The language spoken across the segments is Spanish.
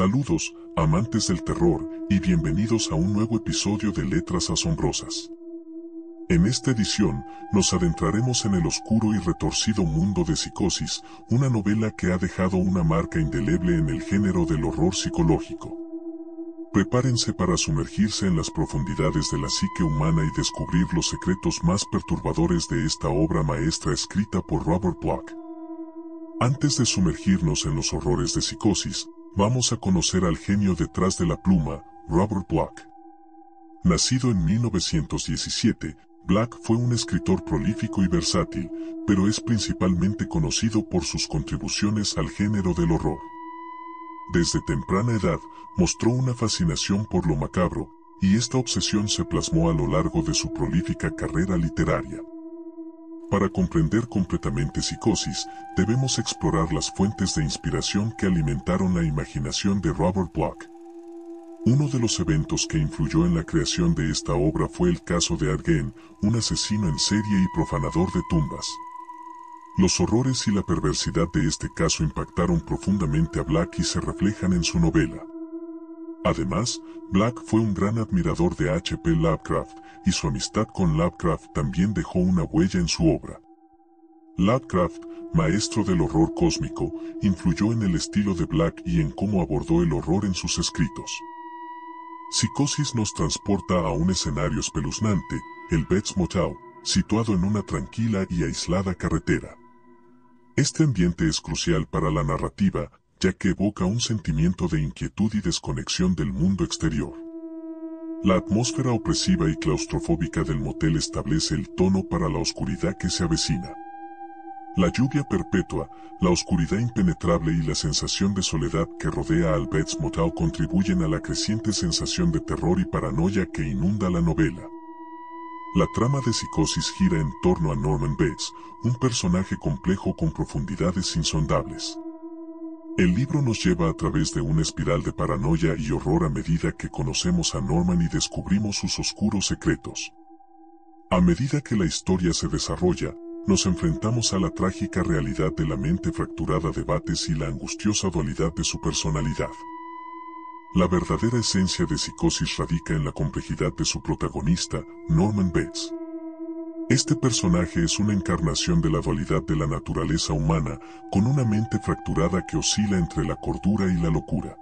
Saludos, amantes del terror, y bienvenidos a un nuevo episodio de Letras Asombrosas. En esta edición, nos adentraremos en el oscuro y retorcido mundo de Psicosis, una novela que ha dejado una marca indeleble en el género del horror psicológico. Prepárense para sumergirse en las profundidades de la psique humana y descubrir los secretos más perturbadores de esta obra maestra escrita por Robert Bloch. Antes de sumergirnos en los horrores de Psicosis, vamos a conocer al genio detrás de la pluma, Robert Bloch. Nacido en 1917, Black fue un escritor prolífico y versátil, pero es principalmente conocido por sus contribuciones al género del horror. Desde temprana edad, mostró una fascinación por lo macabro, y esta obsesión se plasmó a lo largo de su prolífica carrera literaria. Para comprender completamente psicosis, debemos explorar las fuentes de inspiración que alimentaron la imaginación de Robert Bloch. Uno de los eventos que influyó en la creación de esta obra fue el caso de Argen, un asesino en serie y profanador de tumbas. Los horrores y la perversidad de este caso impactaron profundamente a Black y se reflejan en su novela. Además, Black fue un gran admirador de H.P. Lovecraft, y su amistad con Lovecraft también dejó una huella en su obra. Lovecraft, maestro del horror cósmico, influyó en el estilo de Black y en cómo abordó el horror en sus escritos. Psicosis nos transporta a un escenario espeluznante, el Betz Motel, situado en una tranquila y aislada carretera. Este ambiente es crucial para la narrativa, ya que evoca un sentimiento de inquietud y desconexión del mundo exterior. La atmósfera opresiva y claustrofóbica del motel establece el tono para la oscuridad que se avecina. La lluvia perpetua, la oscuridad impenetrable y la sensación de soledad que rodea al Bates Motel contribuyen a la creciente sensación de terror y paranoia que inunda la novela. La trama de psicosis gira en torno a Norman Bates, un personaje complejo con profundidades insondables. El libro nos lleva a través de una espiral de paranoia y horror a medida que conocemos a Norman y descubrimos sus oscuros secretos. A medida que la historia se desarrolla, nos enfrentamos a la trágica realidad de la mente fracturada de Bates y la angustiosa dualidad de su personalidad. La verdadera esencia de psicosis radica en la complejidad de su protagonista, Norman Bates. Este personaje es una encarnación de la dualidad de la naturaleza humana, con una mente fracturada que oscila entre la cordura y la locura.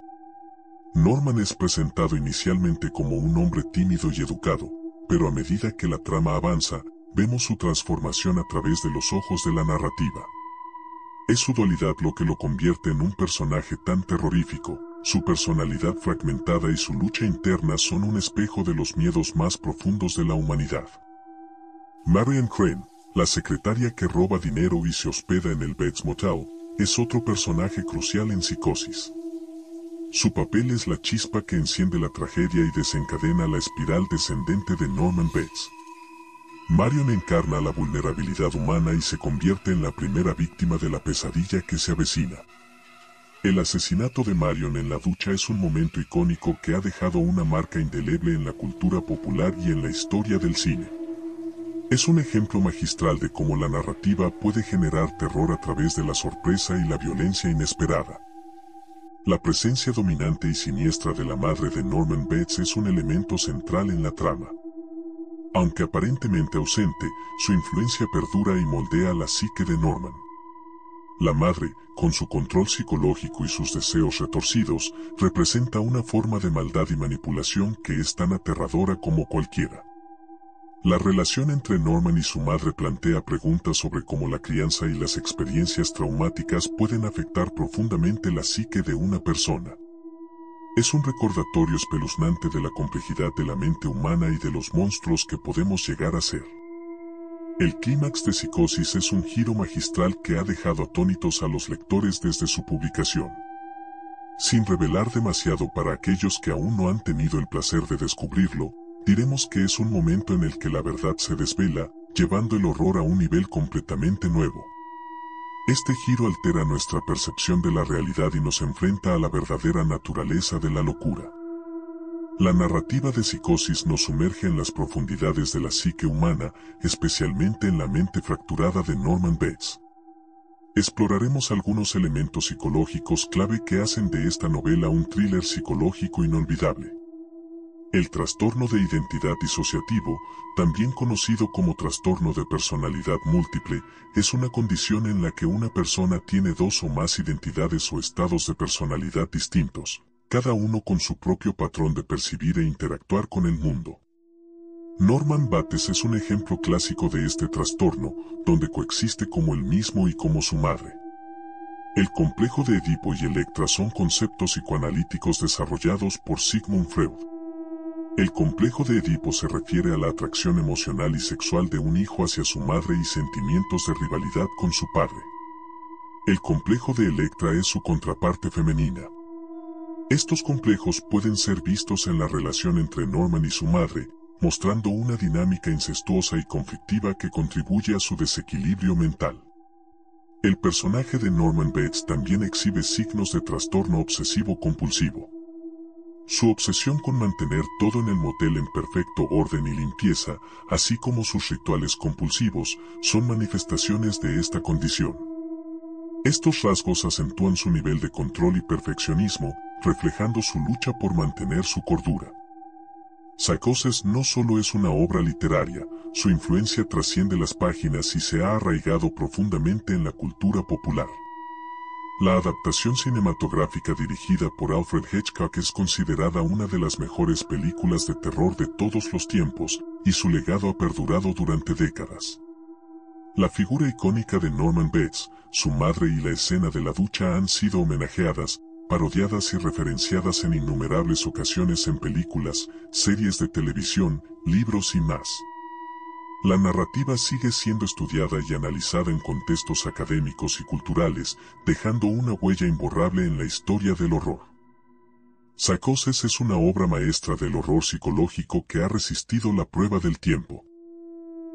Norman es presentado inicialmente como un hombre tímido y educado, pero a medida que la trama avanza, vemos su transformación a través de los ojos de la narrativa. Es su dualidad lo que lo convierte en un personaje tan terrorífico, su personalidad fragmentada y su lucha interna son un espejo de los miedos más profundos de la humanidad. Marian Crane, la secretaria que roba dinero y se hospeda en el Bates Motel, es otro personaje crucial en Psicosis. Su papel es la chispa que enciende la tragedia y desencadena la espiral descendente de Norman Bates. Marion encarna la vulnerabilidad humana y se convierte en la primera víctima de la pesadilla que se avecina. El asesinato de Marion en la ducha es un momento icónico que ha dejado una marca indeleble en la cultura popular y en la historia del cine. Es un ejemplo magistral de cómo la narrativa puede generar terror a través de la sorpresa y la violencia inesperada. La presencia dominante y siniestra de la madre de Norman Bates es un elemento central en la trama. Aunque aparentemente ausente, su influencia perdura y moldea la psique de Norman. La madre, con su control psicológico y sus deseos retorcidos, representa una forma de maldad y manipulación que es tan aterradora como cualquiera. La relación entre Norman y su madre plantea preguntas sobre cómo la crianza y las experiencias traumáticas pueden afectar profundamente la psique de una persona. Es un recordatorio espeluznante de la complejidad de la mente humana y de los monstruos que podemos llegar a ser. El clímax de Psicosis es un giro magistral que ha dejado atónitos a los lectores desde su publicación. Sin revelar demasiado para aquellos que aún no han tenido el placer de descubrirlo, diremos que es un momento en el que la verdad se desvela, llevando el horror a un nivel completamente nuevo. Este giro altera nuestra percepción de la realidad y nos enfrenta a la verdadera naturaleza de la locura. La narrativa de psicosis nos sumerge en las profundidades de la psique humana, especialmente en la mente fracturada de Norman Bates. exploraremos algunos elementos psicológicos clave que hacen de esta novela un thriller psicológico inolvidable. El trastorno de identidad disociativo, también conocido como trastorno de personalidad múltiple, es una condición en la que una persona tiene dos o más identidades o estados de personalidad distintos, cada uno con su propio patrón de percibir e interactuar con el mundo. Norman Bates es un ejemplo clásico de este trastorno, donde coexiste como el mismo y como su madre. El complejo de Edipo y Electra son conceptos psicoanalíticos desarrollados por Sigmund Freud. El complejo de Edipo se refiere a la atracción emocional y sexual de un hijo hacia su madre y sentimientos de rivalidad con su padre. El complejo de Electra es su contraparte femenina. Estos complejos pueden ser vistos en la relación entre Norman y su madre, mostrando una dinámica incestuosa y conflictiva que contribuye a su desequilibrio mental. El personaje de Norman Bates también exhibe signos de trastorno obsesivo compulsivo. Su obsesión con mantener todo en el motel en perfecto orden y limpieza, así como sus rituales compulsivos, son manifestaciones de esta condición. Estos rasgos acentúan su nivel de control y perfeccionismo, reflejando su lucha por mantener su cordura. Psicosis no solo es una obra literaria, su influencia trasciende las páginas y se ha arraigado profundamente en la cultura popular. La adaptación cinematográfica dirigida por Alfred Hitchcock es considerada una de las mejores películas de terror de todos los tiempos, y su legado ha perdurado durante décadas. La figura icónica de Norman Bates, su madre y la escena de la ducha han sido homenajeadas, parodiadas y referenciadas en innumerables ocasiones en películas, series de televisión, libros y más. La narrativa sigue siendo estudiada y analizada en contextos académicos y culturales, dejando una huella imborrable en la historia del horror. Psicosis es una obra maestra del horror psicológico que ha resistido la prueba del tiempo.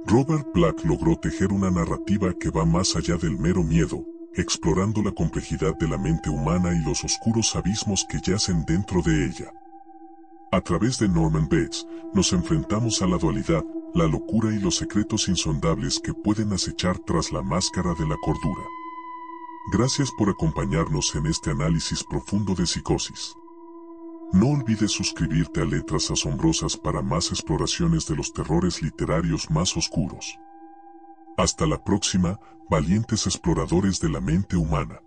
Robert Black logró tejer una narrativa que va más allá del mero miedo, explorando la complejidad de la mente humana y los oscuros abismos que yacen dentro de ella. A través de Norman Bates, nos enfrentamos a la dualidad, la locura y los secretos insondables que pueden acechar tras la máscara de la cordura. Gracias por acompañarnos en este análisis profundo de psicosis. No olvides suscribirte a Letras Asombrosas para más exploraciones de los terrores literarios más oscuros. Hasta la próxima, valientes exploradores de la mente humana.